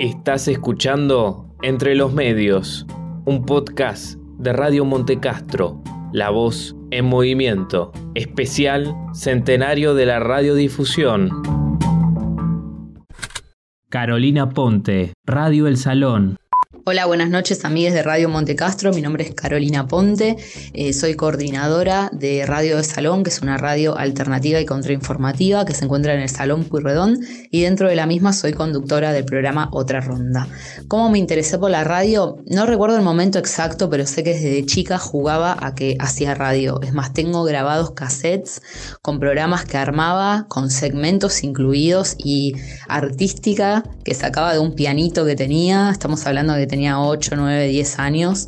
Estás escuchando Entre los Medios, un podcast de Radio Montecastro, La Voz en Movimiento, especial Centenario de la Radiodifusión. Carolina Ponte, Radio El Salón, Hola, buenas noches amigos de Radio Montecastro. Mi nombre es Carolina Ponte. Eh, soy coordinadora de Radio de Salón, que es una radio alternativa y contrainformativa que se encuentra en el Salón Puyredón y dentro de la misma soy conductora del programa Otra Ronda. ¿Cómo me interesé por la radio? No recuerdo el momento exacto, pero sé que desde chica jugaba a que hacía radio. Es más, tengo grabados cassettes con programas que armaba, con segmentos incluidos y artística que sacaba de un pianito que tenía. Estamos hablando de tenía 8, 9, 10 años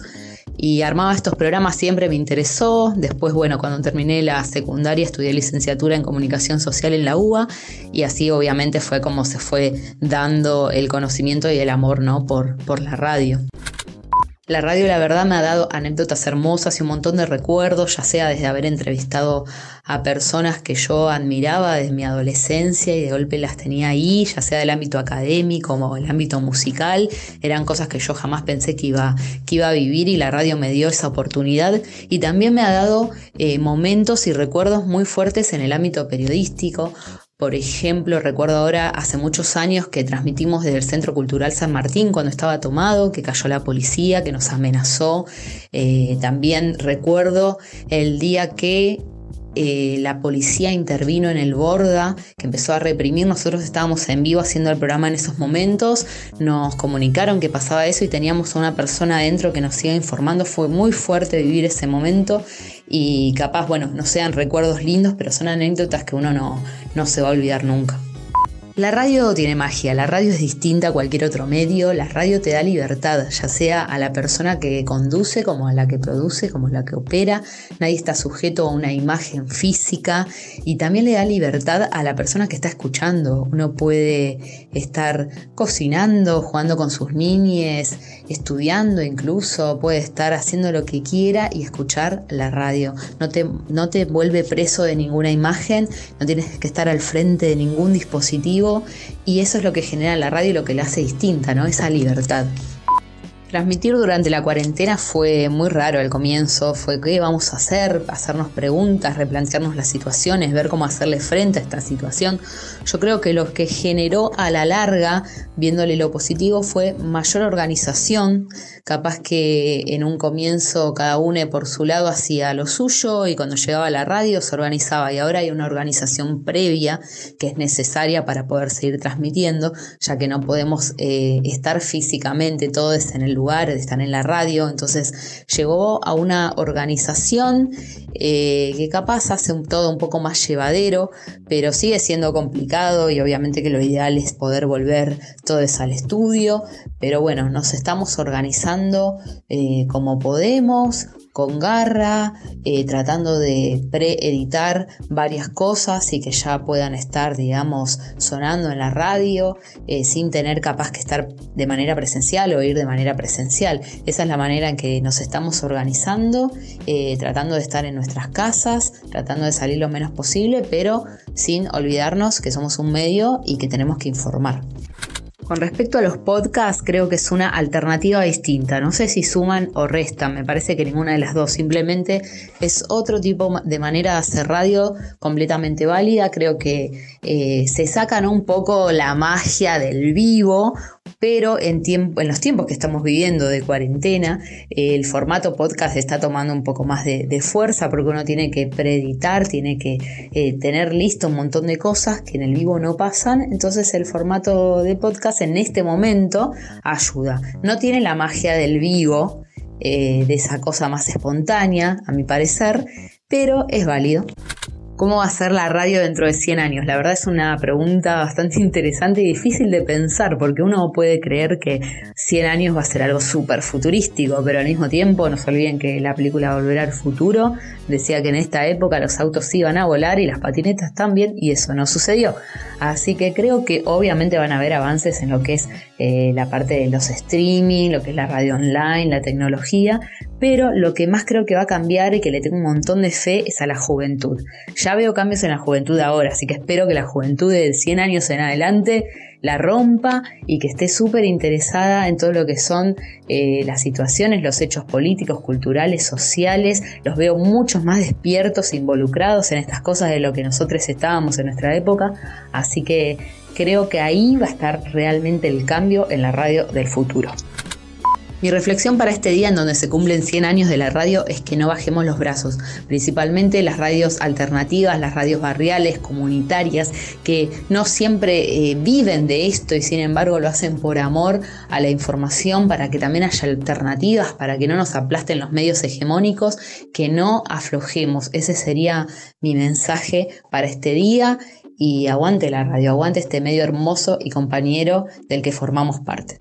y armaba estos programas, siempre me interesó. Después, bueno, cuando terminé la secundaria estudié licenciatura en comunicación social en la UBA y así obviamente fue como se fue dando el conocimiento y el amor, ¿no? Por, por la radio. La radio, la verdad, me ha dado anécdotas hermosas y un montón de recuerdos, ya sea desde haber entrevistado a personas que yo admiraba desde mi adolescencia y de golpe las tenía ahí, ya sea del ámbito académico o el ámbito musical, eran cosas que yo jamás pensé que iba, que iba a vivir y la radio me dio esa oportunidad y también me ha dado eh, momentos y recuerdos muy fuertes en el ámbito periodístico. Por ejemplo, recuerdo ahora hace muchos años que transmitimos desde el Centro Cultural San Martín cuando estaba tomado, que cayó la policía, que nos amenazó. Eh, también recuerdo el día que eh, la policía intervino en el Borda, que empezó a reprimir. Nosotros estábamos en vivo haciendo el programa en esos momentos. Nos comunicaron que pasaba eso y teníamos a una persona adentro que nos iba informando. Fue muy fuerte vivir ese momento y capaz, bueno, no sean recuerdos lindos, pero son anécdotas que uno no, no se va a olvidar nunca. La radio tiene magia, la radio es distinta a cualquier otro medio, la radio te da libertad, ya sea a la persona que conduce como a la que produce, como a la que opera, nadie está sujeto a una imagen física y también le da libertad a la persona que está escuchando. Uno puede estar cocinando, jugando con sus niñes, estudiando incluso, puede estar haciendo lo que quiera y escuchar la radio. No te, no te vuelve preso de ninguna imagen, no tienes que estar al frente de ningún dispositivo y eso es lo que genera la radio y lo que la hace distinta, ¿no? Esa libertad. Transmitir durante la cuarentena fue muy raro al comienzo, fue qué vamos a hacer, hacernos preguntas, replantearnos las situaciones, ver cómo hacerle frente a esta situación. Yo creo que lo que generó a la larga, viéndole lo positivo, fue mayor organización, capaz que en un comienzo cada uno por su lado hacía lo suyo y cuando llegaba la radio se organizaba y ahora hay una organización previa que es necesaria para poder seguir transmitiendo, ya que no podemos eh, estar físicamente todos en el lugar están en la radio, entonces llegó a una organización eh, que capaz hace todo un poco más llevadero, pero sigue siendo complicado y obviamente que lo ideal es poder volver todo eso al estudio, pero bueno, nos estamos organizando eh, como podemos, con garra, eh, tratando de preeditar varias cosas y que ya puedan estar, digamos, sonando en la radio, eh, sin tener capaz que estar de manera presencial o ir de manera presencial. Esa es la manera en que nos estamos organizando, eh, tratando de estar en nuestras casas, tratando de salir lo menos posible, pero sin olvidarnos que somos un medio y que tenemos que informar. Con respecto a los podcasts, creo que es una alternativa distinta. No sé si suman o restan, me parece que ninguna de las dos. Simplemente es otro tipo de manera de hacer radio completamente válida. Creo que eh, se sacan un poco la magia del vivo, pero en, en los tiempos que estamos viviendo de cuarentena, el formato podcast está tomando un poco más de, fuerza porque uno tiene que preeditar, tiene que eh, tener listo un montón de cosas que en el vivo no pasan, entonces el formato de podcast en este momento ayuda. No tiene la magia del vivo, eh, de esa cosa más espontánea, a mi parecer, pero es válido. ¿Cómo va a ser la radio dentro de 100 años? La verdad es una pregunta bastante interesante y difícil de pensar porque uno puede creer que 100 años va a ser algo súper futurístico, pero al mismo tiempo no se olviden que la película Volver al Futuro decía que en esta época los autos iban a volar y las patinetas también y eso no sucedió. Así que creo que obviamente van a haber avances en lo que es eh, la parte de los streaming, lo que es la radio online, la tecnología, pero lo que más creo que va a cambiar y que le tengo un montón de fe es a la juventud. Ya veo cambios en la juventud ahora, así que espero que la juventud de 100 años en adelante la rompa y que esté súper interesada en todo lo que son eh, las situaciones, los hechos políticos, culturales, sociales. Los veo muchos más despiertos, involucrados en estas cosas de lo que nosotros estábamos en nuestra época. Así que creo que ahí va a estar realmente el cambio en la radio del futuro. Mi reflexión para este día en donde se cumplen 100 años de la radio es que no bajemos los brazos, principalmente las radios alternativas, las radios barriales, comunitarias, que no siempre eh, viven de esto y sin embargo lo hacen por amor a la información, para que también haya alternativas, para que no nos aplasten los medios hegemónicos, que no aflojemos. Ese sería mi mensaje para este día y aguante la radio, aguante este medio hermoso y compañero del que formamos parte.